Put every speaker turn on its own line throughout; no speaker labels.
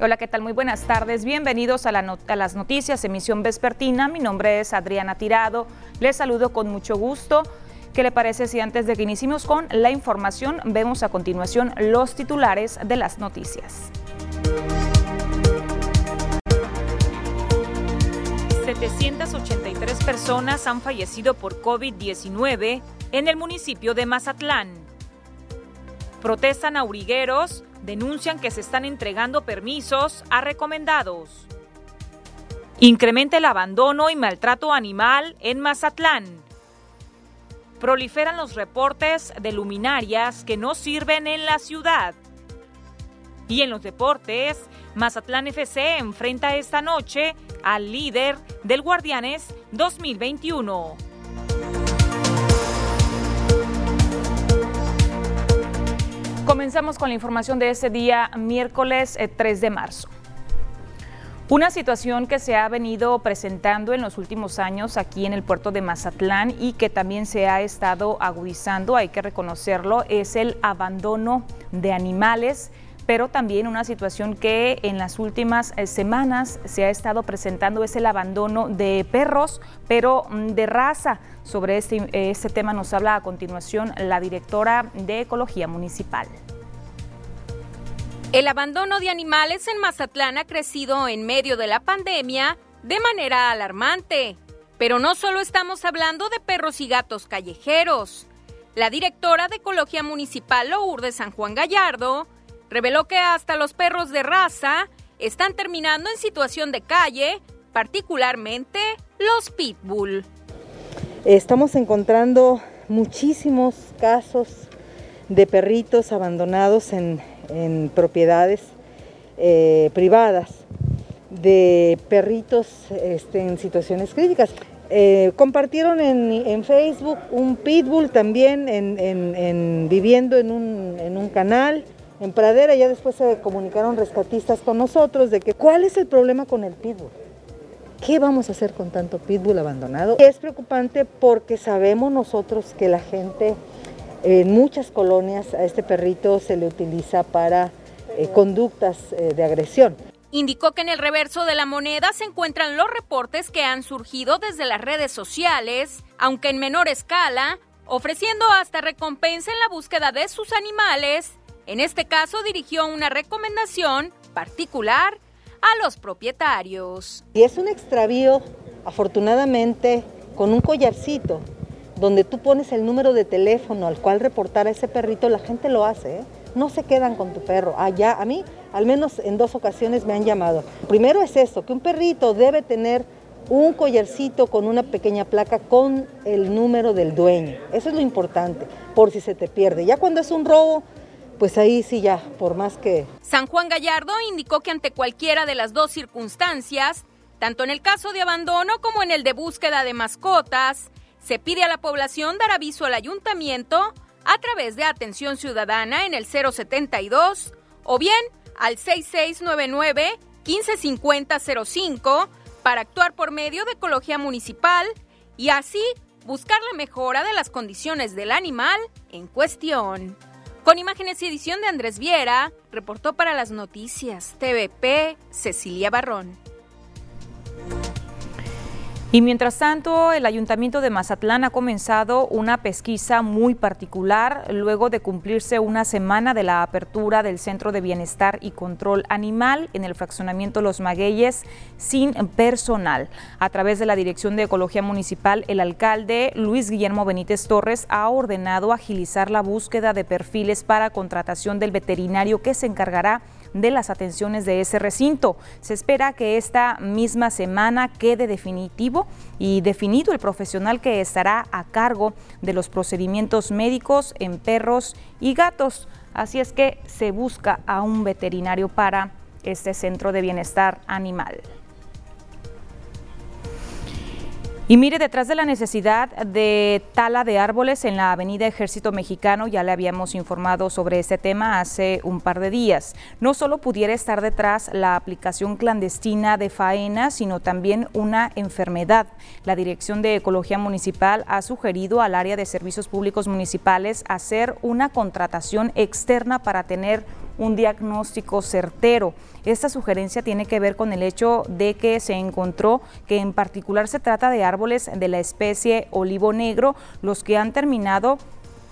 Hola, ¿qué tal? Muy buenas tardes. Bienvenidos a, las noticias, emisión vespertina. Mi nombre es Adriana Tirado. Les saludo con mucho gusto. ¿Qué le parece si antes de que iniciemos con la información vemos a continuación los titulares de las noticias? 783 personas han fallecido por COVID-19 en el municipio de Mazatlán. Protestan aurigueros denuncian que se están entregando permisos a recomendados. Incrementa el abandono y maltrato animal en Mazatlán. Proliferan los reportes de luminarias que no sirven en la ciudad. Y en los deportes, Mazatlán FC enfrenta esta noche al líder del Guardianes 2021. Comenzamos con la información de ese día, miércoles 3 eh, de marzo. Una situación que se ha venido presentando en los últimos años aquí en el puerto de Mazatlán y que también se ha estado agudizando, hay que reconocerlo, es el abandono de animales pero también una situación que en las últimas eh, semanas se ha estado presentando es el abandono de perros, pero mm, de raza. Sobre este, este tema nos habla a continuación la directora de Ecología Municipal.
El abandono de animales en Mazatlán ha crecido en medio de la pandemia de manera alarmante. Pero no solo estamos hablando de perros y gatos callejeros. La directora de Ecología Municipal Lourdes San Juan Gallardo reveló que hasta los perros de raza están terminando en situación de calle, particularmente los pitbull.
Estamos encontrando muchísimos casos de perritos abandonados en, propiedades eh, privadas, de perritos este, en situaciones críticas. Eh, compartieron en, Facebook un pitbull también en, viviendo en un canal en Pradera, ya después se comunicaron rescatistas con nosotros de que cuál es el problema con el pitbull. ¿Qué vamos a hacer con tanto pitbull abandonado? Es preocupante porque sabemos nosotros que la gente en muchas colonias a este perrito se le utiliza para eh, conductas eh, de agresión.
Indicó que en el reverso de la moneda se encuentran los reportes que han surgido desde las redes sociales, aunque en menor escala, ofreciendo hasta recompensa en la búsqueda de sus animales en este caso dirigió una recomendación particular a los propietarios.
Y es un extravío, afortunadamente, con un collarcito, donde tú pones el número de teléfono al cual reportar a ese perrito, la gente lo hace. ¿eh? No se quedan con tu perro. Allá, a mí, al menos en dos ocasiones me han llamado. Primero es esto, que un perrito debe tener un collarcito con una pequeña placa con el número del dueño. Eso es lo importante, por si se te pierde. Ya cuando es un robo, pues ahí sí ya, por más que...
San Juan Gallardo indicó que ante cualquiera de las dos circunstancias, tanto en el caso de abandono como en el de búsqueda de mascotas, se pide a la población dar aviso al ayuntamiento a través de atención ciudadana en el 072 o bien al 6699 155005 para actuar por medio de ecología municipal y así buscar la mejora de las condiciones del animal en cuestión. Con imágenes y edición de Andrés Viera, reportó para las noticias TVP Cecilia Barrón.
Y mientras tanto, el Ayuntamiento de Mazatlán ha comenzado una pesquisa muy particular luego de cumplirse una semana de la apertura del Centro de Bienestar y Control Animal en el fraccionamiento Los Magueyes sin personal. A través de la Dirección de Ecología Municipal, el alcalde Luis Guillermo Benítez Torres ha ordenado agilizar la búsqueda de perfiles para contratación del veterinario que se encargará de las atenciones de ese recinto. Se espera que esta misma semana quede definitivo y definido el profesional que estará a cargo de los procedimientos médicos en perros y gatos. Así es que se busca a un veterinario para este centro de bienestar animal. Y mire, detrás de la necesidad de tala de árboles en la Avenida Ejército Mexicano, ya le habíamos informado sobre este tema hace un par de días, no solo pudiera estar detrás la aplicación clandestina de faena, sino también una enfermedad. La Dirección de Ecología Municipal ha sugerido al área de servicios públicos municipales hacer una contratación externa para tener un diagnóstico certero. Esta sugerencia tiene que ver con el hecho de que se encontró que en particular se trata de árboles de la especie olivo negro, los que han terminado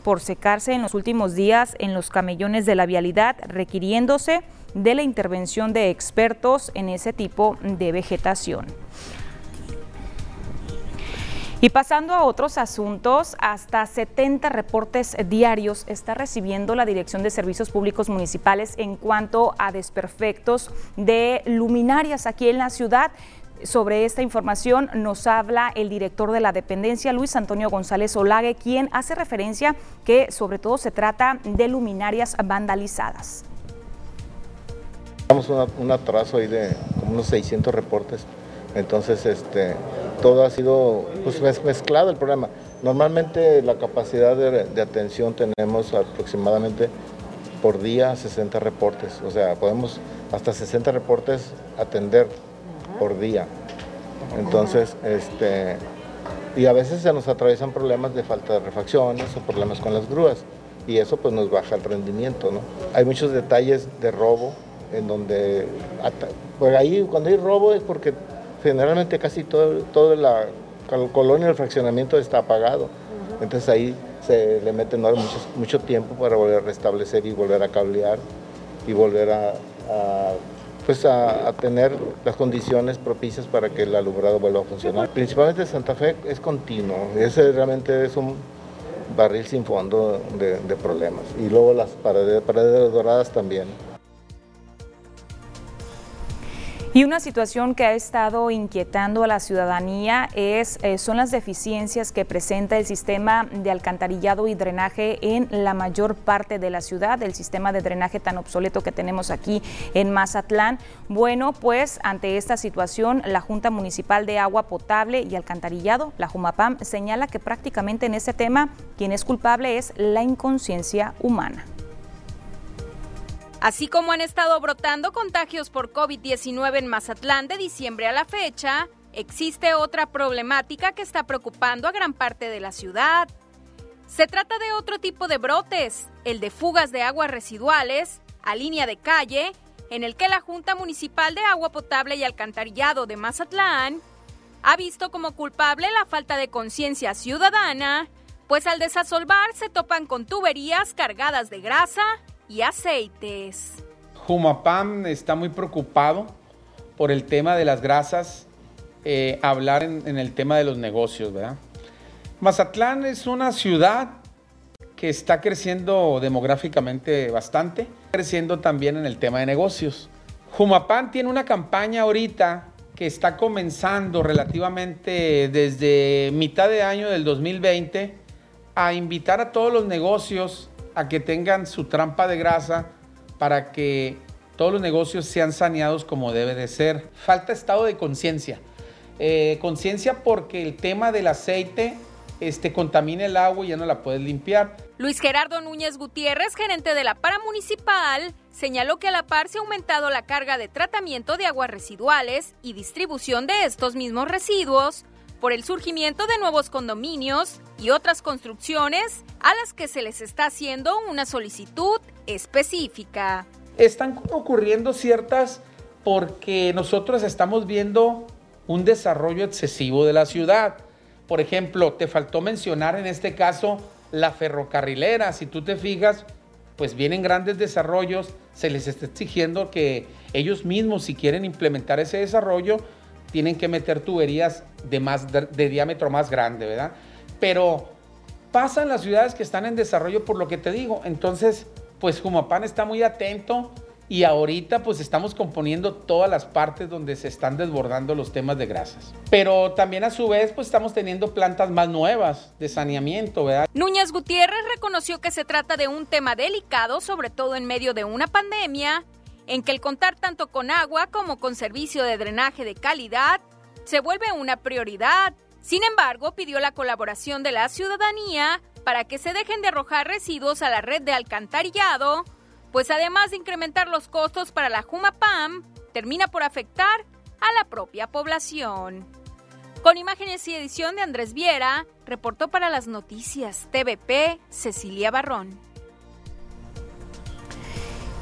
por secarse en los últimos días en los camellones de la vialidad, requiriéndose de la intervención de expertos en ese tipo de vegetación. Y pasando a otros asuntos, hasta 70 reportes diarios está recibiendo la Dirección de Servicios Públicos Municipales en cuanto a desperfectos de luminarias aquí en la ciudad. Sobre esta información nos habla el director de la dependencia, Luis Antonio González Olague, quien hace referencia que sobre todo se trata de luminarias vandalizadas.
Tenemos un atraso ahí de como unos 600 reportes entonces, este, todo ha sido pues, mezclado el problema. Normalmente la capacidad de, atención tenemos aproximadamente por día 60 reportes, o sea, podemos hasta 60 reportes atender por día. Entonces, este, y a veces se nos atraviesan problemas de falta de refacciones o problemas con las grúas y eso pues nos baja el rendimiento, ¿no? Hay muchos detalles de robo en donde, pues ahí cuando hay robo es porque generalmente casi todo, todo la colonia del fraccionamiento está apagado. Entonces ahí se le mete mucho, mucho, tiempo para volver a restablecer y volver a cablear y volver a, pues a, tener las condiciones propicias para que el alumbrado vuelva a funcionar. Principalmente Santa Fe es continuo, ese realmente es un barril sin fondo de, problemas. Y luego las paredes, paredes doradas también.
Y una situación que ha estado inquietando a la ciudadanía es, eh, son las deficiencias que presenta el sistema de alcantarillado y drenaje en la mayor parte de la ciudad, el sistema de drenaje tan obsoleto que tenemos aquí en Mazatlán. Bueno, pues ante esta situación, la Junta Municipal de Agua Potable y Alcantarillado, la JUMAPAM, señala que prácticamente en este tema quien es culpable es la inconsciencia humana.
Así como han estado brotando contagios por COVID-19 en Mazatlán de diciembre a la fecha, existe otra problemática que está preocupando a gran parte de la ciudad. Se trata de otro tipo de brotes, el de fugas de aguas residuales a línea de calle, en el que la Junta Municipal de Agua Potable y Alcantarillado de Mazatlán ha visto como culpable la falta de conciencia ciudadana, pues al desasolvar se topan con tuberías cargadas de grasa y aceites.
Jumapam está muy preocupado por el tema de las grasas, eh, hablar en, el tema de los negocios, ¿verdad? Mazatlán es una ciudad que está creciendo demográficamente bastante, creciendo también en el tema de negocios. Jumapán tiene una campaña ahorita que está comenzando relativamente desde mitad de año del 2020 a invitar a todos los negocios a que tengan su trampa de grasa para que todos los negocios sean saneados como debe de ser. Falta estado de conciencia. Eh, conciencia porque el tema del aceite este, contamina el agua y ya no la puedes limpiar.
Luis Gerardo Núñez Gutiérrez, gerente de la Para Municipal, señaló que a la par se ha aumentado la carga de tratamiento de aguas residuales y distribución de estos mismos residuos por el surgimiento de nuevos condominios y otras construcciones a las que se les está haciendo una solicitud específica.
Están ocurriendo ciertas porque nosotros estamos viendo un desarrollo excesivo de la ciudad. Por ejemplo, te faltó mencionar en este caso la ferrocarrilera. Si tú te fijas, pues vienen grandes desarrollos, se les está exigiendo que ellos mismos, si quieren implementar ese desarrollo, tienen que meter tuberías de, más, de, diámetro más grande, ¿verdad? Pero pasan las ciudades que están en desarrollo por lo que te digo. Entonces, pues Jumapán está muy atento y ahorita pues estamos componiendo todas las partes donde se están desbordando los temas de grasas. Pero también a su vez pues estamos teniendo plantas más nuevas de saneamiento, ¿verdad?
Núñez Gutiérrez reconoció que se trata de un tema delicado, sobre todo en medio de una pandemia, en que el contar tanto con agua como con servicio de drenaje de calidad se vuelve una prioridad. Sin embargo, pidió la colaboración de la ciudadanía para que se dejen de arrojar residuos a la red de alcantarillado, pues además de incrementar los costos para la Jumapam, termina por afectar a la propia población. Con imágenes y edición de Andrés Viera, reportó para las noticias TVP Cecilia Barrón.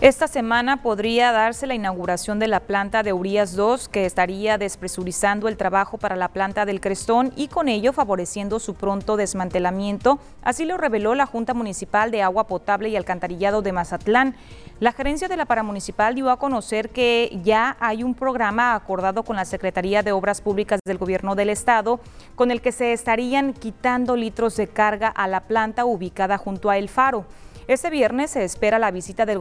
Esta semana podría darse la inauguración de la planta de Urias 2, que estaría despresurizando el trabajo para la planta del Crestón y con ello favoreciendo su pronto desmantelamiento. Así lo reveló la Junta Municipal de Agua Potable y Alcantarillado de Mazatlán. La gerencia de la paramunicipal dio a conocer que ya hay un programa acordado con la Secretaría de Obras Públicas del Gobierno del Estado, con el que se estarían quitando litros de carga a la planta ubicada junto a El Faro. Este viernes se espera la visita del,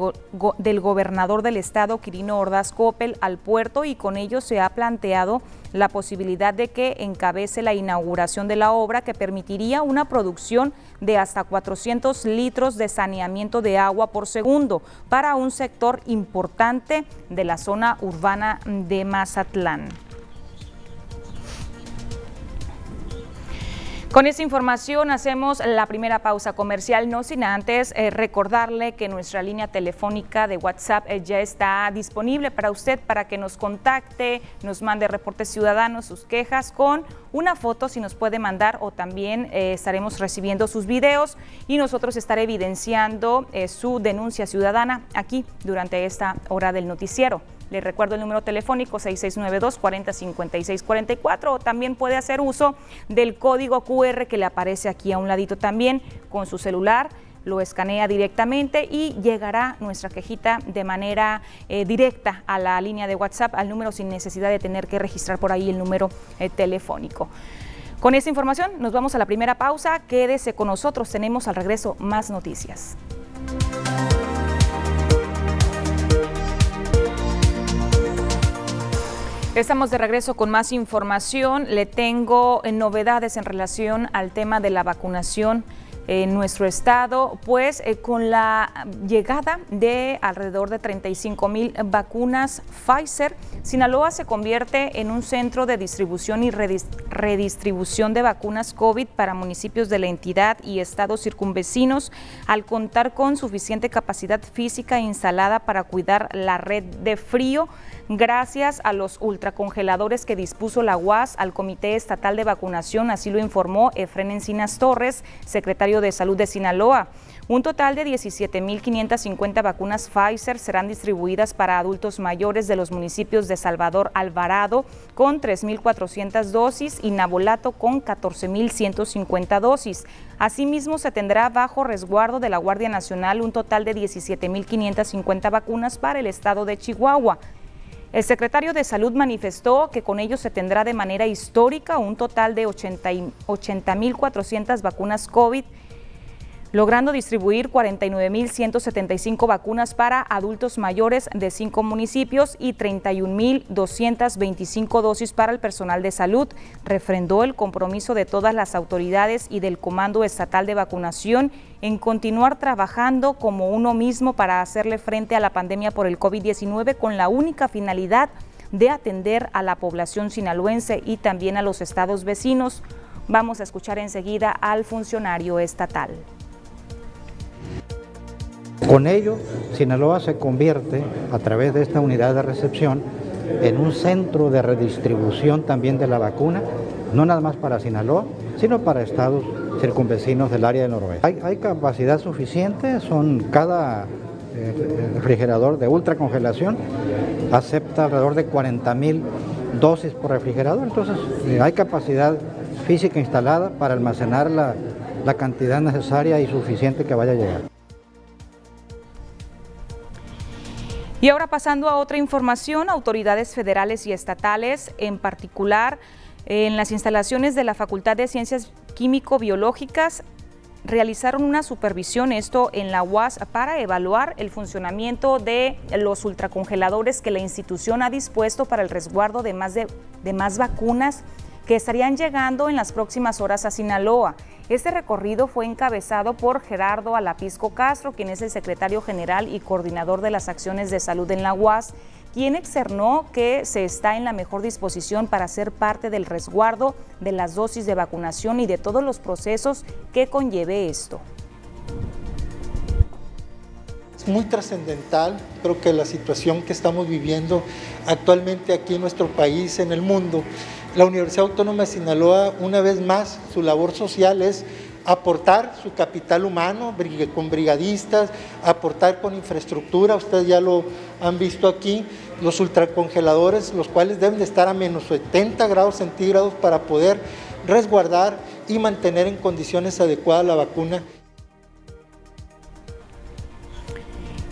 del, gobernador del estado, Quirino Ordaz Coppel, al puerto y con ello se ha planteado la posibilidad de que encabece la inauguración de la obra que permitiría una producción de hasta 400 litros de saneamiento de agua por segundo para un sector importante de la zona urbana de Mazatlán. Con esta información hacemos la primera pausa comercial, no sin antes eh, recordarle que nuestra línea telefónica de WhatsApp eh, ya está disponible para usted para que nos contacte, nos mande reportes ciudadanos, sus quejas con una foto si nos puede mandar o también eh, estaremos recibiendo sus videos y nosotros estaré evidenciando su denuncia ciudadana aquí durante esta hora del noticiero. Le recuerdo el número telefónico 6692 405644 o también puede hacer uso del código QR que le aparece aquí a un ladito también con su celular lo escanea directamente y llegará nuestra quejita de manera eh, directa a la línea de WhatsApp, al número sin necesidad de tener que registrar por ahí el número eh, telefónico. Con esta información nos vamos a la primera pausa. Quédese con nosotros, tenemos al regreso más noticias. Estamos de regreso con más información. Le tengo eh, novedades en relación al tema de la vacunación en nuestro estado, pues eh, con la llegada de alrededor de 35 mil vacunas Pfizer, Sinaloa se convierte en un centro de distribución y redistribución de vacunas COVID para municipios de la entidad y estados circunvecinos, al contar con suficiente capacidad física instalada para cuidar la red de frío gracias a los ultracongeladores que dispuso la UAS al Comité Estatal de Vacunación, así lo informó Efren Encinas Torres, secretario de Salud de Sinaloa. Un total de 17.550 vacunas Pfizer serán distribuidas para adultos mayores de los municipios de Salvador Alvarado con 3.400 dosis y Nabolato con 14.150 dosis. Asimismo, se tendrá bajo resguardo de la Guardia Nacional un total de 17.550 vacunas para el estado de Chihuahua. El secretario de Salud manifestó que con ello se tendrá de manera histórica un total de 80.400 vacunas COVID logrando distribuir 49.175 vacunas para adultos mayores de cinco municipios y 31.225 dosis para el personal de salud. Refrendó el compromiso de todas las autoridades y del Comando Estatal de Vacunación en continuar trabajando como uno mismo para hacerle frente a la pandemia por el COVID-19 con la única finalidad de atender a la población sinaloense y también a los estados vecinos. Vamos a escuchar enseguida al funcionario estatal.
Con ello, Sinaloa se convierte, a través de esta unidad de recepción, en un centro de redistribución también de la vacuna, no nada más para Sinaloa, sino para estados circunvecinos del área del noroeste. Hay, capacidad suficiente, son cada eh, refrigerador de ultracongelación acepta alrededor de 40 mil dosis por refrigerador, entonces eh, hay capacidad física instalada para almacenar la cantidad necesaria y suficiente que vaya a llegar.
Y ahora pasando a otra información, autoridades federales y estatales, en particular en las instalaciones de la Facultad de Ciencias Químico-Biológicas, realizaron una supervisión, esto en la UAS, para evaluar el funcionamiento de los ultracongeladores que la institución ha dispuesto para el resguardo de más, de, de más vacunas que estarían llegando en las próximas horas a Sinaloa. Este recorrido fue encabezado por Gerardo Alapisco Castro, quien es el secretario general y coordinador de las acciones de salud en la UAS, quien externó que se está en la mejor disposición para ser parte del resguardo de las dosis de vacunación y de todos los procesos que conlleve esto.
Es muy trascendental, creo que la situación que estamos viviendo actualmente aquí en nuestro país, en el mundo, la Universidad Autónoma de Sinaloa, una vez más, su labor social es aportar su capital humano con brigadistas, aportar con infraestructura, ustedes ya lo han visto aquí, los ultracongeladores, los cuales deben de estar a menos 70 grados centígrados para poder resguardar y mantener en condiciones adecuadas la vacuna.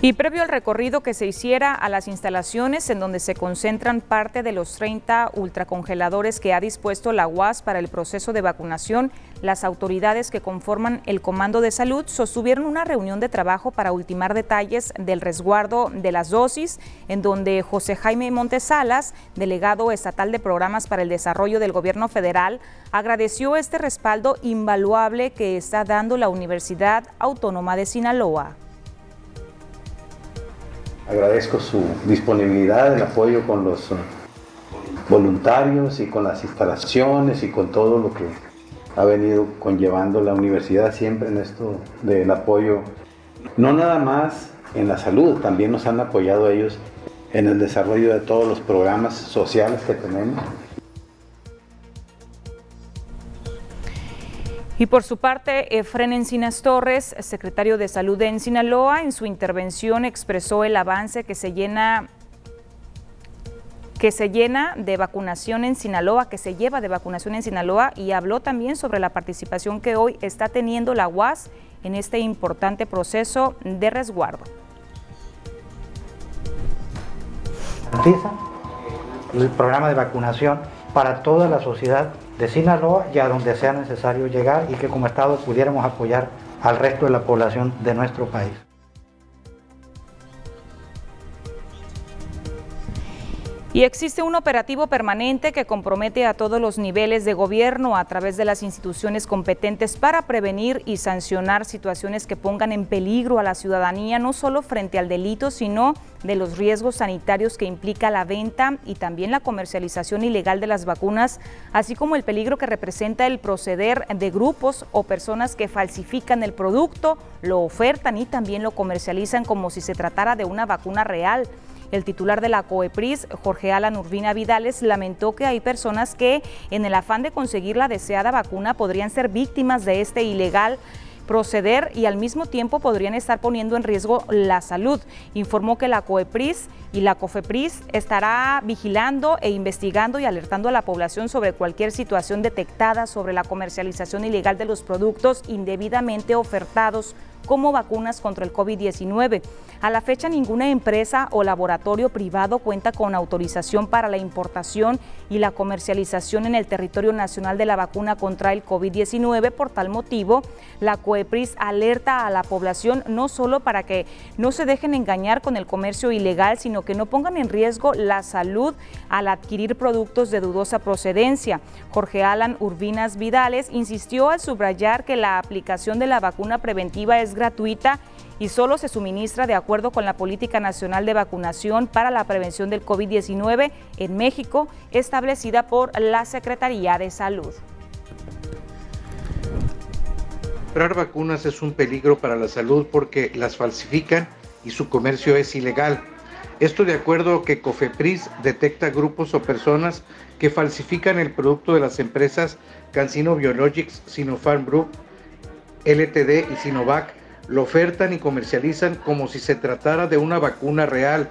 Y previo al recorrido que se hiciera a las instalaciones en donde se concentran parte de los 30 ultracongeladores que ha dispuesto la UAS para el proceso de vacunación, las autoridades que conforman el Comando de Salud sostuvieron una reunión de trabajo para ultimar detalles del resguardo de las dosis, en donde José Jaime Montesalas, delegado estatal de programas para el desarrollo del gobierno federal, agradeció este respaldo invaluable que está dando la Universidad Autónoma de Sinaloa.
Agradezco su disponibilidad, el apoyo con los uh, voluntarios y con las instalaciones y con todo lo que ha venido conllevando la universidad siempre en esto del apoyo, no nada más en la salud, también nos han apoyado ellos en el desarrollo de todos los programas sociales que tenemos
Y por su parte, Efren Encinas Torres, secretario de Salud de Sinaloa, en su intervención expresó el avance que se llena que se llena de vacunación en Sinaloa, que se lleva de vacunación en Sinaloa y habló también sobre la participación que hoy está teniendo la UAS en este importante proceso de resguardo.
El programa de vacunación para toda la sociedad de Sinaloa y a donde sea necesario llegar y que como Estado pudiéramos apoyar al resto de la población de nuestro país.
Y existe un operativo permanente que compromete a todos los niveles de gobierno a través de las instituciones competentes para prevenir y sancionar situaciones que pongan en peligro a la ciudadanía, no solo frente al delito, sino de los riesgos sanitarios que implica la venta y también la comercialización ilegal de las vacunas, así como el peligro que representa el proceder de grupos o personas que falsifican el producto, lo ofertan y también lo comercializan como si se tratara de una vacuna real. El titular de la COEPRIS, Jorge Alan Urbina Vidales, lamentó que hay personas que, en el afán de conseguir la deseada vacuna, podrían ser víctimas de este ilegal proceder y al mismo tiempo podrían estar poniendo en riesgo la salud. Informó que la COEPRIS y la COFEPRIS estará vigilando e investigando y alertando a la población sobre cualquier situación detectada sobre la comercialización ilegal de los productos indebidamente ofertados como vacunas contra el COVID-19. A la fecha, ninguna empresa o laboratorio privado cuenta con autorización para la importación y la comercialización en el territorio nacional de la vacuna contra el COVID-19. Por tal motivo, la COEPRIS alerta a la población no solo para que no se dejen engañar con el comercio ilegal, sino que no pongan en riesgo la salud al adquirir productos de dudosa procedencia. Jorge Alan Urbinas Vidales insistió al subrayar que la aplicación de la vacuna preventiva es gratuita y solo se suministra de acuerdo con la Política Nacional de Vacunación para la Prevención del COVID-19 en México, establecida por la Secretaría de Salud.
Comprar vacunas es un peligro para la salud porque las falsifican y su comercio es ilegal. Esto de acuerdo que COFEPRIS detecta grupos o personas que falsifican el producto de las empresas Cancino Biologics, Sinopharm Group, LTD y Sinovac lo ofertan y comercializan como si se tratara de una vacuna real,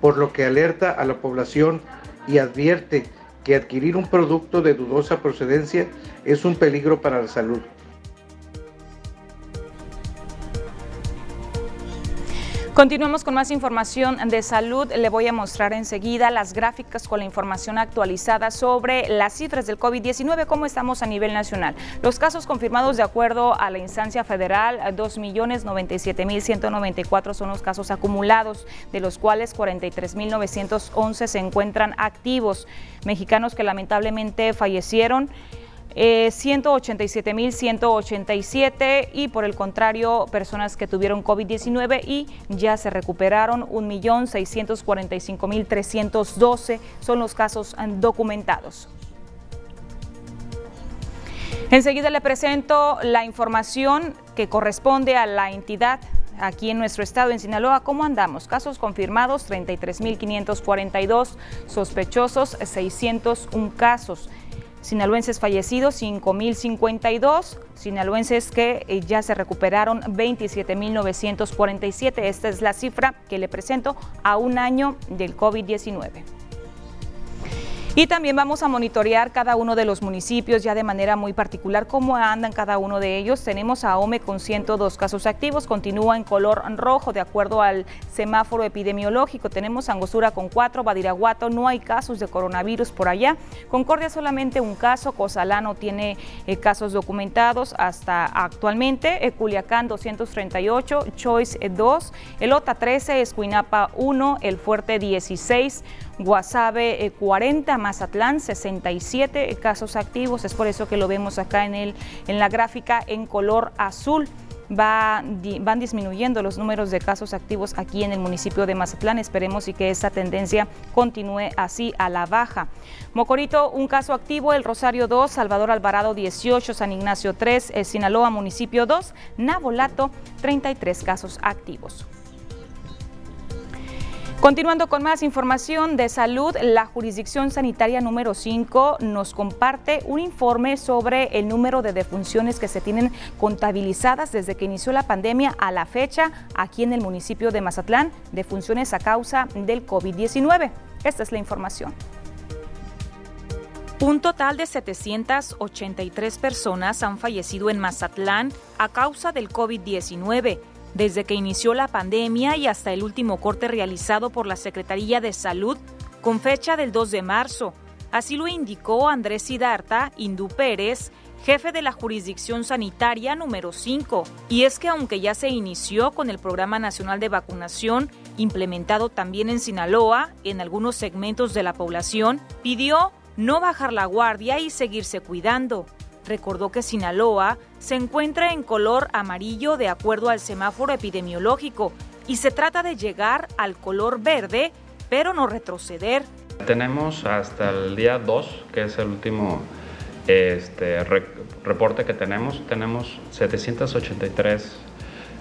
por lo que alerta a la población y advierte que adquirir un producto de dudosa procedencia es un peligro para la salud.
Continuamos con más información de salud. Le voy a mostrar enseguida las gráficas con la información actualizada sobre las cifras del COVID-19, cómo estamos a nivel nacional. Los casos confirmados de acuerdo a la instancia federal, 2.097.194 son los casos acumulados, de los cuales 43.911 se encuentran activos. Mexicanos que lamentablemente fallecieron. 187.187 eh, y por el contrario personas que tuvieron COVID-19 y ya se recuperaron 1.645.312 son los casos eh, documentados. Enseguida le presento la información que corresponde a la entidad aquí en nuestro estado, en Sinaloa. ¿Cómo andamos? Casos confirmados, 33.542, sospechosos, 601 casos. Sinaloenses fallecidos 5.052, sinaloenses que eh, ya se recuperaron 27.947. Esta es la cifra que le presento a un año del COVID-19. Y también vamos a monitorear cada uno de los municipios ya de manera muy particular cómo andan cada uno de ellos. Tenemos a OME con 102 casos activos, continúa en color rojo de acuerdo al semáforo epidemiológico. Tenemos Angostura con 4, Badiraguato, no hay casos de coronavirus por allá. Concordia solamente un caso, Cosalano tiene eh, casos documentados hasta actualmente, eh, Culiacán 238, Choice 2, el OTA 13, Escuinapa 1, El Fuerte 16, Guasave 40, eh, Mazatlán 67 casos activos, es por eso que lo vemos acá en, el, en la gráfica en color azul. Va, van disminuyendo los números de casos activos aquí en el municipio de Mazatlán. Esperemos y que esta tendencia continúe así a la baja. Mocorito, un caso activo, el Rosario 2, Salvador Alvarado 18, San Ignacio 3, el Sinaloa municipio 2, Nabolato 33 casos activos. Continuando con más información de salud, la jurisdicción sanitaria número 5 nos comparte un informe sobre el número de defunciones que se tienen contabilizadas desde que inició la pandemia a la fecha aquí en el municipio de Mazatlán, defunciones a causa del COVID-19. Esta es la información. Un total de 783 personas han fallecido en Mazatlán a causa del COVID-19 desde que inició la pandemia y hasta el último corte realizado por la Secretaría de Salud con fecha del 2 de marzo. Así lo indicó Andrés Sidarta Indú Pérez, jefe de la jurisdicción sanitaria número 5. Y es que aunque ya se inició con el Programa Nacional de Vacunación, implementado también en Sinaloa, en algunos segmentos de la población, pidió no bajar la guardia y seguirse cuidando recordó que Sinaloa se encuentra en color amarillo de acuerdo al semáforo epidemiológico y se trata de llegar al color verde, pero no retroceder.
Tenemos hasta el día 2, que es el último este, reporte que tenemos, tenemos 783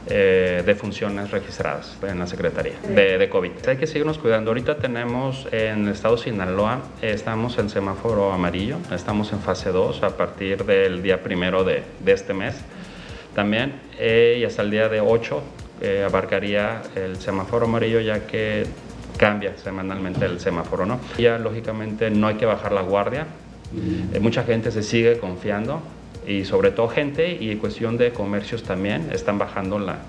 eh, de funciones registradas en la Secretaría de, COVID. Hay que seguirnos cuidando. Ahorita tenemos en el estado de Sinaloa, estamos en semáforo amarillo, estamos en fase 2 a partir del día primero de, este mes también eh, y hasta el día de 8 eh, abarcaría el semáforo amarillo ya que cambia semanalmente el semáforo, ¿no? Ya lógicamente no hay que bajar la guardia, mucha gente se sigue confiando, y sobre todo gente y en cuestión de comercios también están bajando la,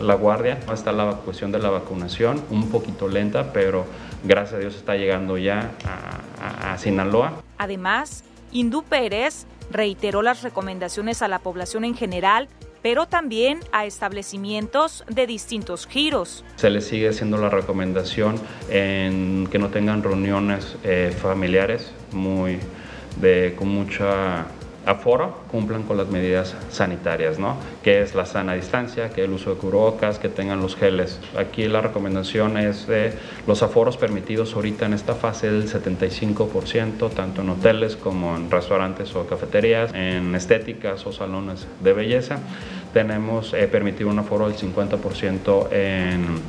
la guardia. Está la cuestión de la vacunación, un poquito lenta, pero gracias a Dios está llegando ya a, a, Sinaloa.
Además, Hindú Pérez reiteró las recomendaciones a la población en general pero también a establecimientos de distintos giros.
Se les sigue haciendo la recomendación en que no tengan reuniones eh, familiares muy de, con mucha aforo cumplan con las medidas sanitarias, ¿no? Que es la sana distancia, que el uso de cubrebocas, que tengan los geles. Aquí la recomendación es de los aforos permitidos ahorita en esta fase del 75%, tanto en hoteles como en restaurantes o cafeterías, en estéticas o salones de belleza. Tenemos eh, permitido un aforo del 50% en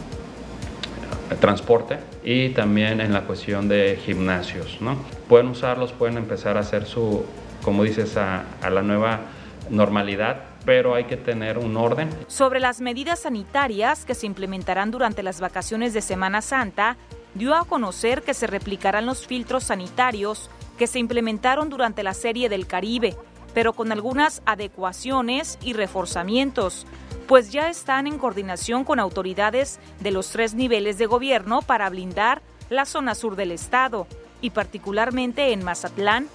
transporte y también en la cuestión de gimnasios. ¿no? Pueden usarlos, pueden empezar a hacer su como dices, a, la nueva normalidad, pero hay que tener un orden.
Sobre las medidas sanitarias que se implementarán durante las vacaciones de Semana Santa, dio a conocer que se replicarán los filtros sanitarios que se implementaron durante la Serie del Caribe, pero con algunas adecuaciones y reforzamientos, pues ya están en coordinación con autoridades de los tres niveles de gobierno para blindar la zona sur del estado y particularmente en Mazatlán,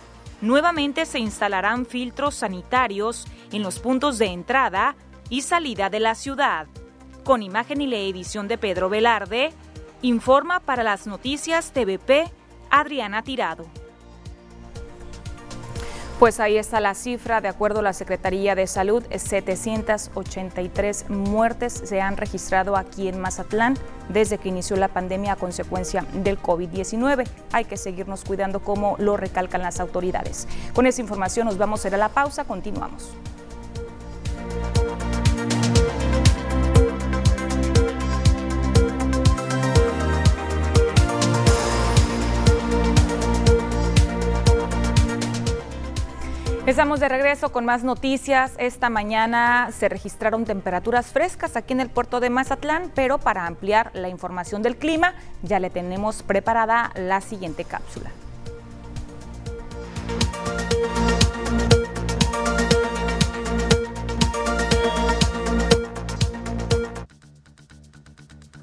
nuevamente se instalarán filtros sanitarios en los puntos de entrada y salida de la ciudad. Con imagen y la edición de Pedro Velarde, informa para las noticias TVP Adriana Tirado. Pues ahí está la cifra, de acuerdo a la Secretaría de Salud, 783 muertes se han registrado aquí en Mazatlán desde que inició la pandemia a consecuencia del COVID-19. Hay que seguirnos cuidando como lo recalcan las autoridades. Con esa información nos vamos a ir a la pausa, continuamos. Estamos de regreso con más noticias. Esta mañana se registraron temperaturas frescas aquí en el puerto de Mazatlán, pero para ampliar la información del clima ya le tenemos preparada la siguiente cápsula.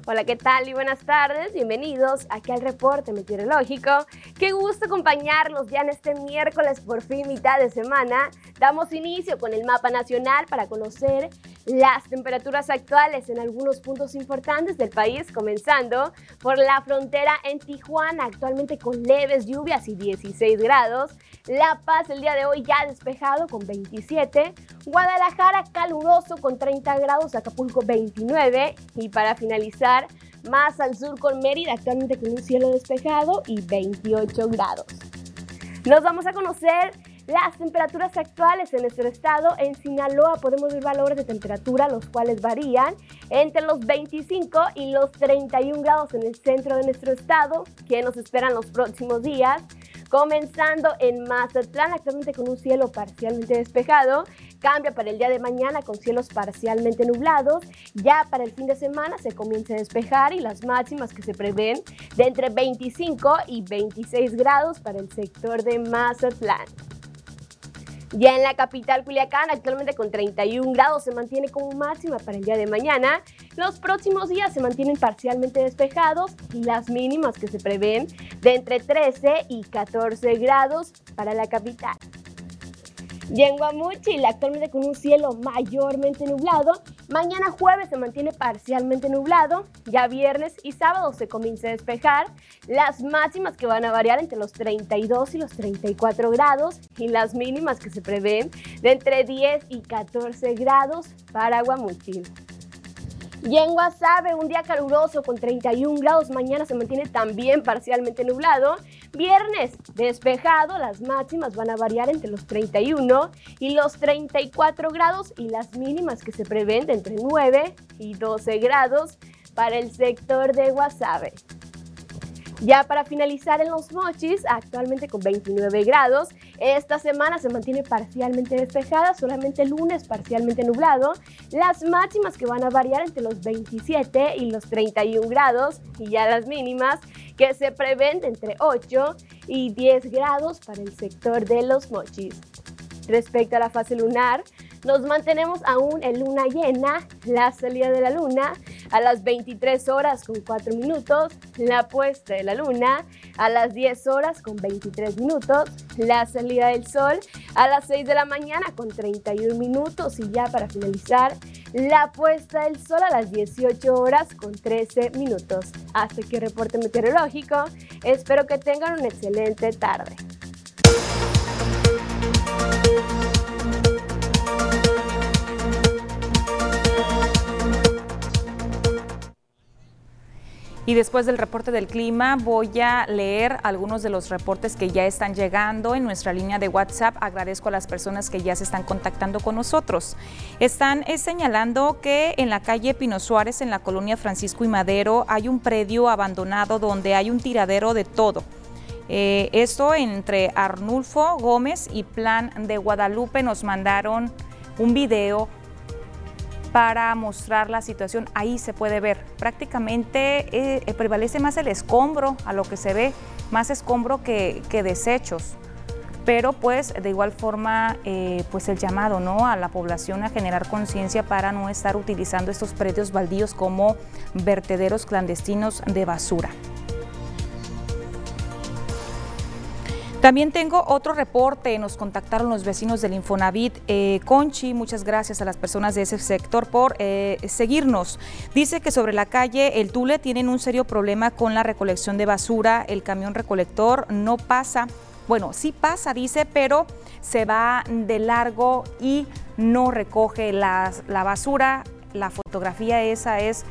Hola, ¿qué tal? Y buenas tardes. Bienvenidos aquí al reporte meteorológico. Qué gusto acompañarlos ya en este miércoles, por fin mitad de semana. Damos inicio con el mapa nacional para conocer las temperaturas actuales en algunos puntos importantes del país, comenzando por la frontera en Tijuana, actualmente con leves lluvias y 16 grados. La Paz el día de hoy ya despejado con 27. Guadalajara caluroso con 30 grados. Acapulco 29. Y para finalizar, más al sur con Mérida, actualmente con un cielo despejado y 28 grados. Nos vamos a conocer las temperaturas actuales en nuestro estado, en Sinaloa podemos ver valores de temperatura los cuales varían entre los 25 y los 31 grados en el centro de nuestro estado, que nos esperan los próximos días. Comenzando en Mazatlán, actualmente con un cielo parcialmente despejado, cambia para el día de mañana con cielos parcialmente nublados. Ya para el fin de semana se comienza a despejar y las máximas que se prevén de entre 25 y 26 grados para el sector de Mazatlán. Ya en la capital Culiacán, actualmente con 31 grados, se mantiene como máxima para el día de mañana. Los próximos días se mantienen parcialmente despejados y las mínimas que se prevén de entre 13 y 14 grados para la capital. Y en Guamuchil, actualmente con un cielo mayormente nublado, mañana jueves se mantiene parcialmente nublado, ya viernes y sábado se comienza a despejar, las máximas que van a variar entre los 32 y los 34 grados y las mínimas que se prevén de entre 10 y 14 grados para Guamuchil. Y en Guasave, un día caluroso con 31 grados, mañana se mantiene también parcialmente nublado. Viernes despejado, las máximas van a variar entre los 31 y los 34 grados y las mínimas que se prevén de entre 9 y 12 grados para el sector de Guasave. Ya para finalizar en los mochis, actualmente con 29 grados, esta semana se mantiene parcialmente despejada, solamente el lunes parcialmente nublado. Las máximas que van a variar entre los 27 y los 31 grados y ya las mínimas que se prevén entre 8 y 10 grados para el sector de los mochis. Respecto a la fase lunar, nos mantenemos aún en luna llena, la salida de la luna a las 23 horas con 4 minutos, la puesta de la luna a las 10 horas con 23 minutos, la salida del sol a las 6 de la mañana con 31 minutos y ya para finalizar, la puesta del sol a las 18 horas con 13 minutos. Hasta que reporte meteorológico, espero que tengan una excelente tarde.
Y después del reporte del clima voy a leer algunos de los reportes que ya están llegando en nuestra línea de WhatsApp. Agradezco a las personas que ya se están contactando con nosotros. Están eh, señalando que en la calle Pino Suárez, en la colonia Francisco y Madero, hay un predio abandonado donde hay un tiradero de todo. Eh, esto entre Arnulfo Gómez y Plan de Guadalupe nos mandaron un video para mostrar la situación. Ahí se puede ver. Prácticamente eh, eh, prevalece más el escombro a lo que se ve, más escombro que, desechos. Pero pues de igual forma eh, pues el llamado ¿no? a la población a generar conciencia para no estar utilizando estos predios baldíos como vertederos clandestinos de basura. También tengo otro reporte, nos contactaron los vecinos del Infonavit. Eh, Conchi, muchas gracias a las personas de ese sector por eh, seguirnos. Dice que sobre la calle El Tule tienen un serio problema con la recolección de basura. El camión recolector no pasa. Bueno, sí pasa, dice, pero se va de largo y no recoge la basura. La fotografía esa es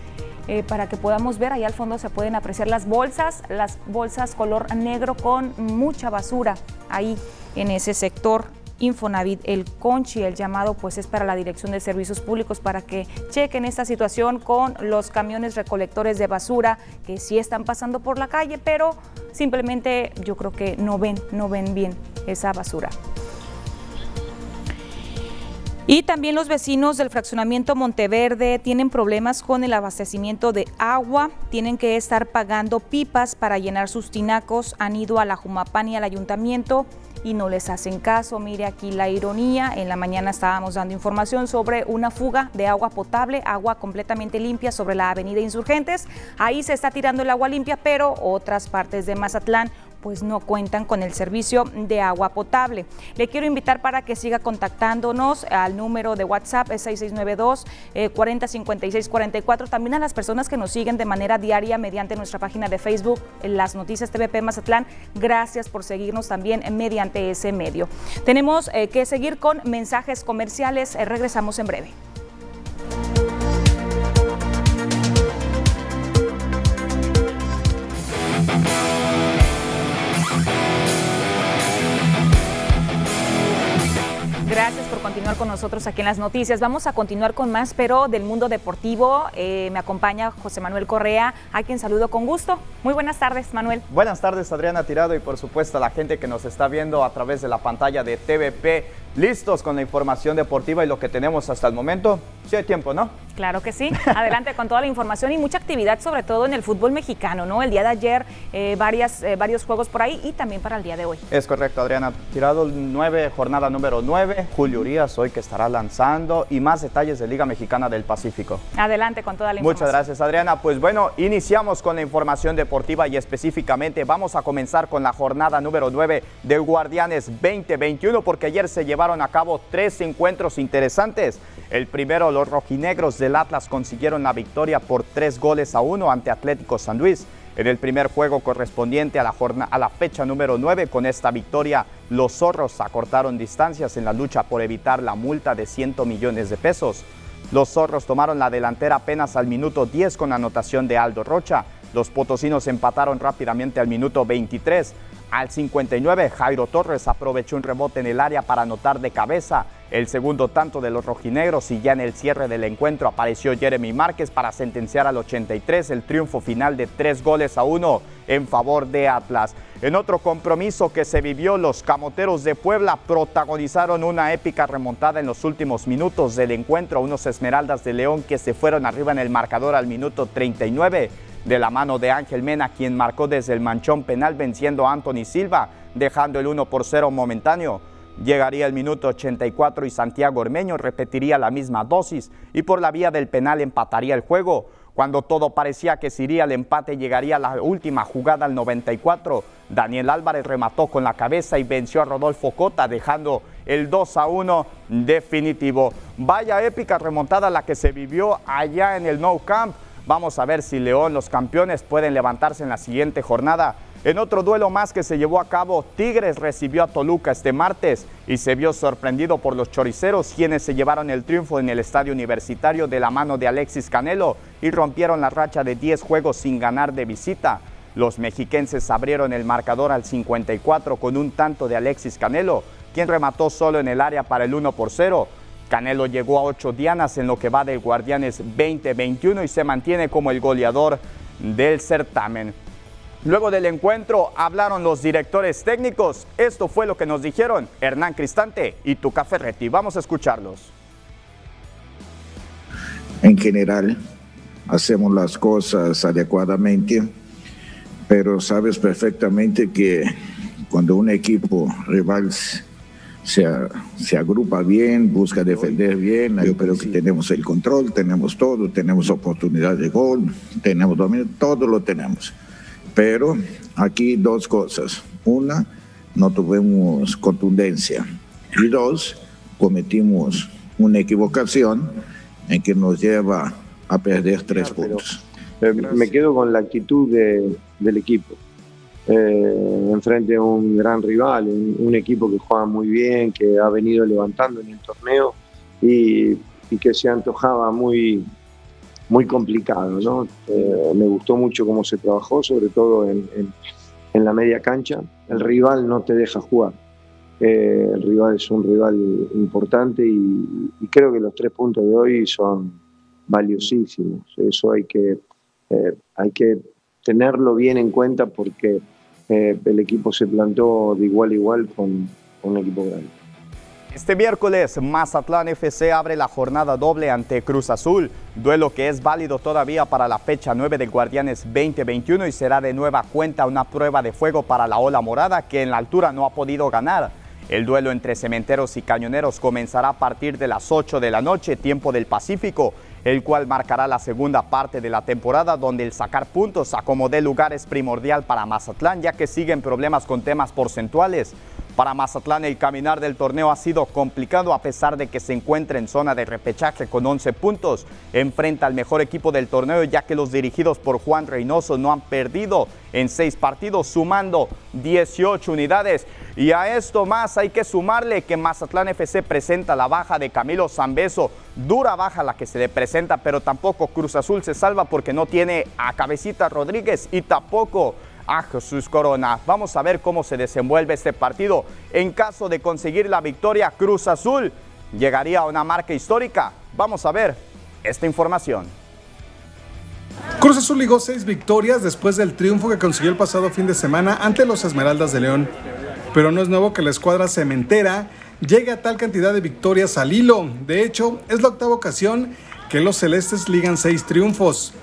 eh, para que podamos ver. Ahí al fondo se pueden apreciar las bolsas, las bolsas color negro con mucha basura ahí en ese sector. Infonavit, el conchi, el llamado pues es para la Dirección de Servicios Públicos para que chequen esta situación con los camiones recolectores de basura que sí están pasando por la calle, pero simplemente yo creo que no ven, no ven bien esa basura. Y también los vecinos del fraccionamiento Monteverde tienen problemas con el abastecimiento de agua, tienen que estar pagando pipas para llenar sus tinacos, han ido a la Jumapán y al ayuntamiento y no les hacen caso. Mire aquí la ironía, en la mañana estábamos dando información sobre una fuga de agua potable, agua completamente limpia sobre la avenida Insurgentes. Ahí se está tirando el agua limpia, pero otras partes de Mazatlán pues no cuentan con el servicio de agua potable. Le quiero invitar para que siga contactándonos al número de WhatsApp es 6692 405644 44. También a las personas que nos siguen de manera diaria mediante nuestra página de Facebook, Las Noticias TVP Mazatlán. Gracias por seguirnos también mediante ese medio. Tenemos eh, que seguir con mensajes comerciales. Eh, regresamos en breve. Continuar con nosotros aquí en las noticias. Vamos a continuar con más, pero del mundo deportivo. Eh, me acompaña José Manuel Correa, a quien saludo con gusto. Muy buenas tardes, Manuel.
Buenas tardes, Adriana Tirado, y por supuesto a la gente que nos está viendo a través de la pantalla de TVP. Listos con la información deportiva y lo que tenemos hasta el momento. Sí hay tiempo, ¿no?
Claro que sí. Adelante con toda la información y mucha actividad, sobre todo en el fútbol mexicano, ¿no? El día de ayer, eh, varias, eh, varios juegos por ahí y también para el día de hoy.
Es correcto, Adriana. Tirado 9, jornada número 9. Julio Hoy que estará lanzando y más detalles de Liga Mexicana del Pacífico.
Adelante con toda la información.
Muchas gracias, Adriana. Pues bueno, iniciamos con la información deportiva y específicamente vamos a comenzar con la jornada número 9 de Guardianes 2021 porque ayer se llevaron a cabo tres encuentros interesantes. El primero, los rojinegros del Atlas consiguieron la victoria por tres goles a uno ante Atlético San Luis. En el primer juego correspondiente a la, a la fecha número 9, con esta victoria, los zorros acortaron distancias en la lucha por evitar la multa de 100 millones de pesos. Los zorros tomaron la delantera apenas al minuto 10 con anotación de Aldo Rocha. Los potosinos empataron rápidamente al minuto 23. Al 59, Jairo Torres aprovechó un rebote en el área para anotar de cabeza el segundo tanto de los rojinegros y ya en el cierre del encuentro apareció Jeremy Márquez para sentenciar al 83 el triunfo final de tres goles a uno en favor de Atlas. En otro compromiso que se vivió, los Camoteros de Puebla protagonizaron una épica remontada en los últimos minutos del encuentro a unos Esmeraldas de León que se fueron arriba en el marcador al minuto 39 de la mano de Ángel Mena, quien marcó desde el manchón penal venciendo a Anthony Silva, dejando el 1 por 0 momentáneo. Llegaría el minuto 84 y Santiago Ormeño repetiría la misma dosis y por la vía del penal empataría el juego. Cuando todo parecía que se iría al empate, llegaría la última jugada al 94. Daniel Álvarez remató con la cabeza y venció a Rodolfo Cota, dejando el 2 a 1 definitivo. Vaya épica remontada la que se vivió allá en el No Camp. Vamos a ver si León, los campeones, pueden levantarse en la siguiente jornada. En otro duelo más que se llevó a cabo, Tigres recibió a Toluca este martes y se vio sorprendido por los choriceros, quienes se llevaron el triunfo en el estadio universitario de la mano de Alexis Canelo y rompieron la racha de 10 juegos sin ganar de visita. Los mexiquenses abrieron el marcador al 54 con un tanto de Alexis Canelo, quien remató solo en el área para el 1 por 0. Canelo llegó a ocho dianas en lo que va del Guardianes 2021 y se mantiene como el goleador del certamen. Luego del encuentro hablaron los directores técnicos. Esto fue lo que nos dijeron Hernán Cristante y Tuca Ferretti. Vamos a escucharlos.
En general, hacemos las cosas adecuadamente, pero sabes perfectamente que cuando un equipo rival se, se, agrupa bien, busca defender bien. Yo creo que tenemos el control, tenemos todo, tenemos oportunidad de gol, tenemos dominio, todo lo tenemos. Pero aquí dos cosas. Una, no tuvimos contundencia. Y dos, cometimos una equivocación en que nos lleva a perder tres puntos.
Eh, me quedo con la actitud de, del equipo eh, enfrente a un gran rival, un, equipo que juega muy bien, que ha venido levantando en el torneo y, que se antojaba muy, muy complicado. ¿no? Eh, me gustó mucho cómo se trabajó, sobre todo en, en, la media cancha. El rival no te deja jugar. Eh, el rival es un rival importante y, creo que los tres puntos de hoy son valiosísimos. Eso hay que, eh, hay que tenerlo bien en cuenta porque el equipo se plantó de igual a igual con, un equipo grande.
Este miércoles, Mazatlán FC abre la jornada doble ante Cruz Azul, duelo que es válido todavía para la fecha 9 del Guardianes 2021 y será de nueva cuenta una prueba de fuego para la ola morada que en la altura no ha podido ganar. El duelo entre cementeros y cañoneros comenzará a partir de las 8 de la noche, tiempo del Pacífico, el cual marcará la segunda parte de la temporada donde el sacar puntos a como de lugar es primordial para Mazatlán ya que siguen problemas con temas porcentuales. Para Mazatlán el caminar del torneo ha sido complicado a pesar de que se encuentra en zona de repechaje con 11 puntos. Enfrenta al mejor equipo del torneo ya que los dirigidos por Juan Reynoso no han perdido en seis partidos sumando 18 unidades. Y a esto más hay que sumarle que Mazatlán FC presenta la baja de Camilo Zambeso. Dura baja la que se le presenta, pero tampoco Cruz Azul se salva porque no tiene a Cabecita Rodríguez y tampoco a Jesús Corona. Vamos a ver cómo se desenvuelve este partido. En caso de conseguir la victoria, Cruz Azul llegaría a una marca histórica. Vamos a ver esta información.
Cruz Azul ligó seis victorias después del triunfo que consiguió el pasado fin de semana ante los Esmeraldas de León. Pero no es nuevo que la escuadra cementera llegue a tal cantidad de victorias al hilo. De hecho, es la octava ocasión que los celestes ligan seis triunfos.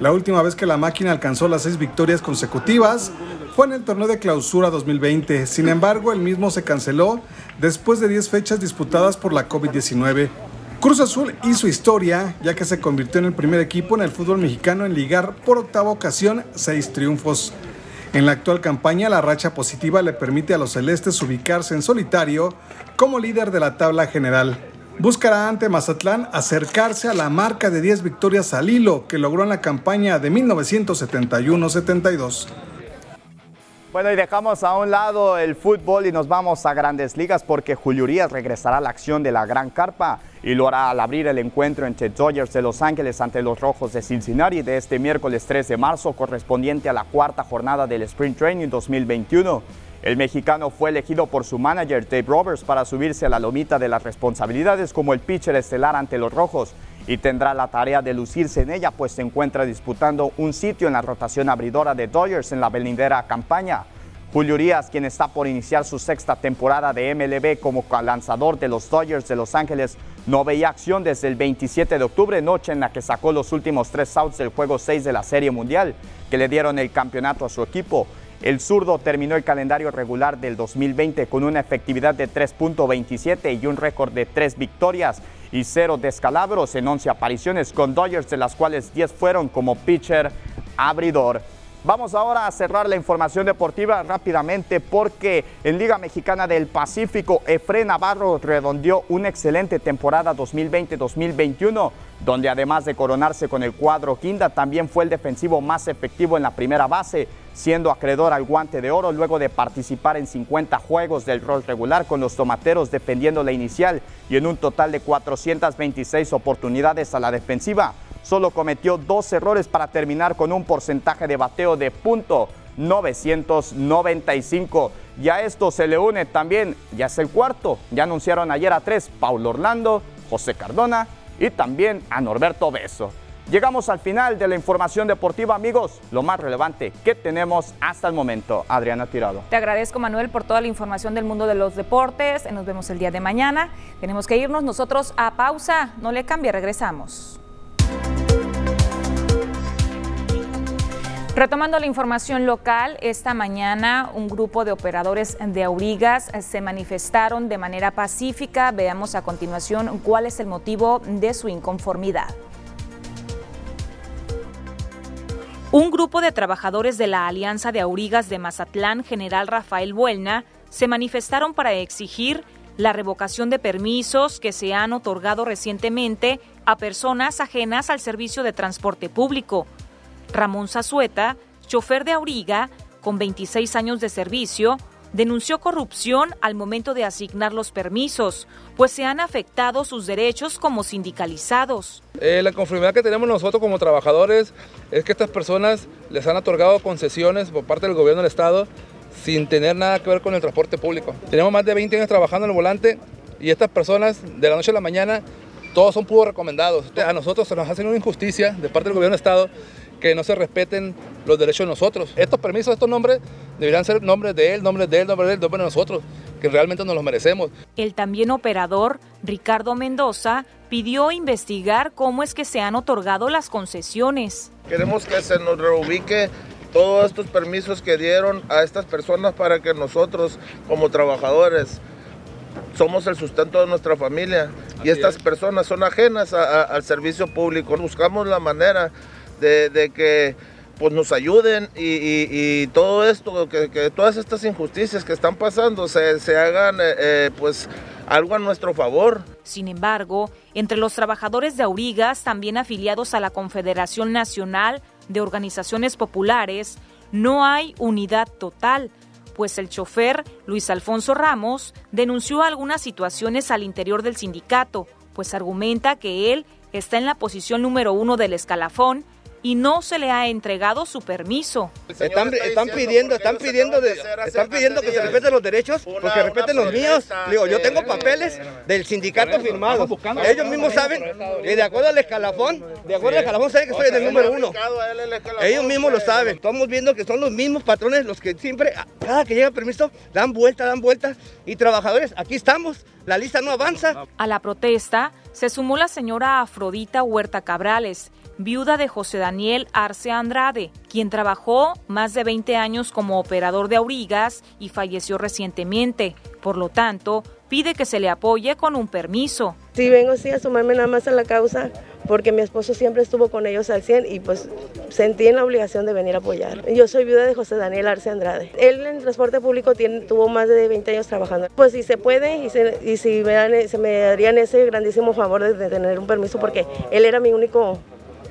La última vez que la máquina alcanzó las seis victorias consecutivas fue en el torneo de clausura 2020. Sin embargo, el mismo se canceló después de 10 fechas disputadas por la COVID-19. Cruz Azul hizo historia ya que se convirtió en el primer equipo en el fútbol mexicano en ligar por octava ocasión seis triunfos. En la actual campaña, la racha positiva le permite a los celestes ubicarse en solitario como líder de la tabla general buscará ante Mazatlán acercarse a la marca de 10 victorias al hilo que logró en la campaña de 1971-72.
Bueno, y dejamos a un lado el fútbol y nos vamos a grandes ligas porque Julio Urias regresará a la acción de la Gran Carpa y lo hará al abrir el encuentro entre Dodgers de Los Ángeles ante los Rojos de Cincinnati de este miércoles 3 de marzo correspondiente a la cuarta jornada del Spring Training 2021. El mexicano fue elegido por su manager Dave Roberts para subirse a la lomita de las responsabilidades como el pitcher estelar ante los Rojos y tendrá la tarea de lucirse en ella, pues se encuentra disputando un sitio en la rotación abridora de Dodgers en la velindera campaña. Julio Urias, quien está por iniciar su sexta temporada de MLB como lanzador de los Dodgers de Los Ángeles, no veía acción desde el 27 de octubre, noche en la que sacó los últimos tres outs del juego 6 de la Serie Mundial, que le dieron el campeonato a su equipo. El zurdo terminó el calendario regular del 2020 con una efectividad de 3.27 y un récord de 3 victorias y 0 descalabros en 11 apariciones con Dodgers, de las cuales 10 fueron como pitcher abridor. Vamos ahora a cerrar la información deportiva rápidamente porque en Liga Mexicana del Pacífico, Efre Navarro redondeó una excelente temporada 2020-2021, donde además de coronarse con el cuadro quinta, también fue el defensivo más efectivo en la primera base siendo acreedor al guante de oro luego de participar en 50 juegos del rol regular con los tomateros defendiendo la inicial y en un total de 426 oportunidades a la defensiva. Solo cometió dos errores para terminar con un porcentaje de bateo de punto 995. Y a esto se le une también, ya es el cuarto, ya anunciaron ayer a tres, Paulo Orlando, José Cardona y también a Norberto Beso. Llegamos al final de la información deportiva, amigos. Lo más relevante que tenemos hasta el momento. Adriana Tirado.
Te agradezco, Manuel, por toda la información del mundo de los deportes. Nos vemos el día de mañana. Tenemos que irnos nosotros a pausa. No le cambie, regresamos. Retomando la información local, esta mañana un grupo de operadores de Aurigas se manifestaron de manera pacífica. Veamos a continuación cuál es el motivo de su inconformidad. Un grupo de trabajadores de la Alianza de Aurigas de Mazatlán, General Rafael Buelna, se manifestaron para exigir la revocación de permisos que se han otorgado recientemente a personas ajenas al servicio de transporte público. Ramón Zazueta, chofer de Auriga, con 26 años de servicio, denunció corrupción al momento de asignar los permisos, pues se han afectado sus derechos como sindicalizados.
Eh, la conformidad que tenemos nosotros como trabajadores es que estas personas les han otorgado concesiones por parte del gobierno del Estado sin tener nada que ver con el transporte público. Tenemos más de 20 años trabajando en el volante y estas personas de la noche a la mañana todos son puros recomendados. A nosotros se nos hace una injusticia de parte del gobierno del Estado que no se respeten los derechos de nosotros. Estos permisos, estos nombres, deberían ser nombres de él, nombres de él, nombres de él, nombres de nosotros. porque realmente nos lo merecemos.
El también operador, Ricardo Mendoza, pidió investigar cómo es que se han otorgado las concesiones.
Queremos que se nos reubique todos estos permisos que dieron a estas personas para que nosotros como trabajadores somos el sustento de nuestra familia y estas personas son ajenas al servicio público. Buscamos la manera de, que pues nos ayuden y, todo esto, que, todas estas injusticias que están pasando se, se hagan eh, eh, pues algo a nuestro favor.
Sin embargo, entre los trabajadores de Aurigas, también afiliados a la Confederación Nacional de Organizaciones Populares, no hay unidad total, pues el chofer Luis Alfonso Ramos denunció algunas situaciones al interior del sindicato, pues argumenta que él está en la posición número uno del escalafón y no se le ha entregado su permiso.
Están, pidiendo, están pidiendo, están pidiendo que se respeten los derechos, porque respeten los míos. Digo, yo tengo papeles del sindicato firmados. Ellos mismos saben, y de acuerdo al escalafón, de acuerdo al escalafón saben que soy el número uno. Ellos mismos lo saben. Estamos viendo que son los mismos patrones los que siempre, cada que llega permiso, dan vuelta, dan vuelta. Y trabajadores, aquí estamos. La lista no avanza.
A la protesta se sumó la señora Afrodita Huerta Cabrales, viuda de José Daniel Arce Andrade, quien trabajó más de 20 años como operador de aurigas y falleció recientemente. Por lo tanto, pide que se le apoye con un permiso.
Sí, vengo sí a sumarme nada más a la causa porque mi esposo siempre estuvo con ellos al 100 y pues sentí en la obligación de venir a apoyar. Yo soy viuda de José Daniel Arce Andrade. Él en transporte público tiene, tuvo más de 20 años trabajando. Pues si se puede y, si dan, se me darían ese grandísimo favor de tener un permiso porque él era mi único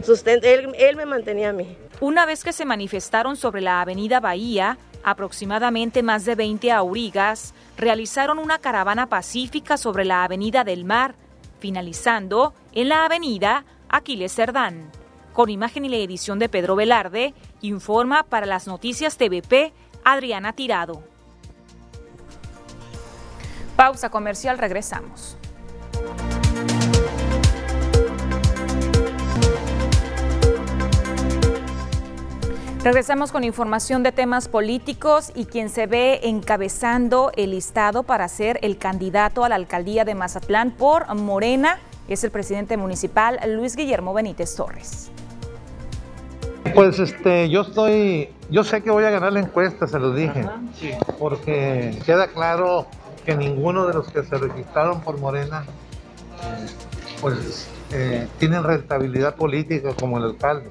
él, me mantenía a mí.
Una vez que se manifestaron sobre la avenida Bahía, aproximadamente más de 20 aurigas realizaron una caravana pacífica sobre la avenida del Mar, finalizando en la avenida Aquiles Cerdán. Con imagen y la edición de Pedro Velarde, informa para las noticias TVP Adriana Tirado. Pausa comercial, regresamos. Regresamos con información de temas políticos y quien se ve encabezando el listado para ser el candidato a la alcaldía de Mazatlán por Morena es el presidente municipal Luis Guillermo Benítez Torres.
Pues este, yo estoy, yo sé que voy a ganar la encuesta, se lo dije, porque queda claro que ninguno de los que se registraron por Morena, pues eh, tienen rentabilidad política como el alcalde.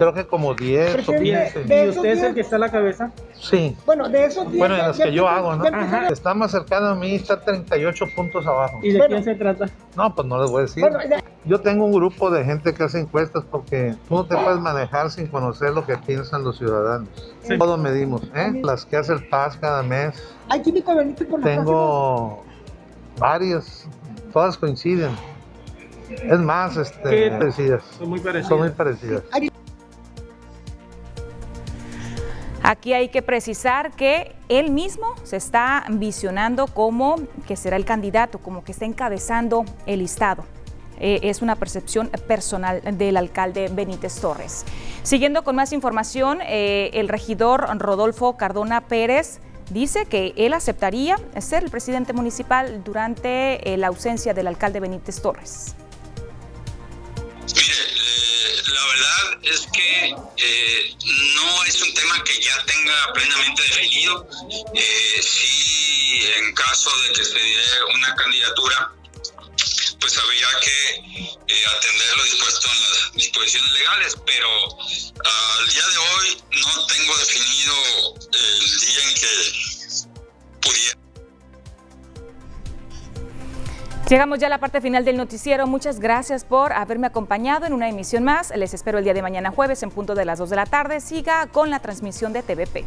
Creo que como 10 o 15.
¿Y usted es el que está a la cabeza?
Sí.
Bueno, de esos 10.
Bueno, en las que yo hago, ¿no? Está más cercano a mí, está 38 puntos abajo.
¿Y de quién se trata?
No, pues no les voy a decir. Yo tengo un grupo de gente que hace encuestas porque tú no te puedes manejar sin conocer lo que piensan los ciudadanos. Todos medimos, ¿eh? Las que hace el PAS cada mes.
¿Hay químico Benito por
Tengo varias, todas coinciden. Es más, este, parecidas.
Son muy parecidas.
Son muy parecidas.
Aquí hay que precisar que él mismo se está visionando como que será el candidato, como que está encabezando el listado. Eh, es una percepción personal del alcalde Benítez Torres. Siguiendo con más información, eh, el regidor Rodolfo Cardona Pérez dice que él aceptaría ser el presidente municipal durante eh, la ausencia del alcalde Benítez Torres.
Es que eh, no es un tema que ya tenga plenamente definido. Eh, sí, en caso de que se dé una candidatura, pues habría que eh, atender lo dispuesto en las disposiciones legales, pero al día de hoy no tengo definido el día en que pudiera
Llegamos ya a la parte final del noticiero. Muchas gracias por haberme acompañado en una emisión más. Les espero el día de mañana jueves en punto de las 2 de la tarde. Siga con la transmisión de TVP.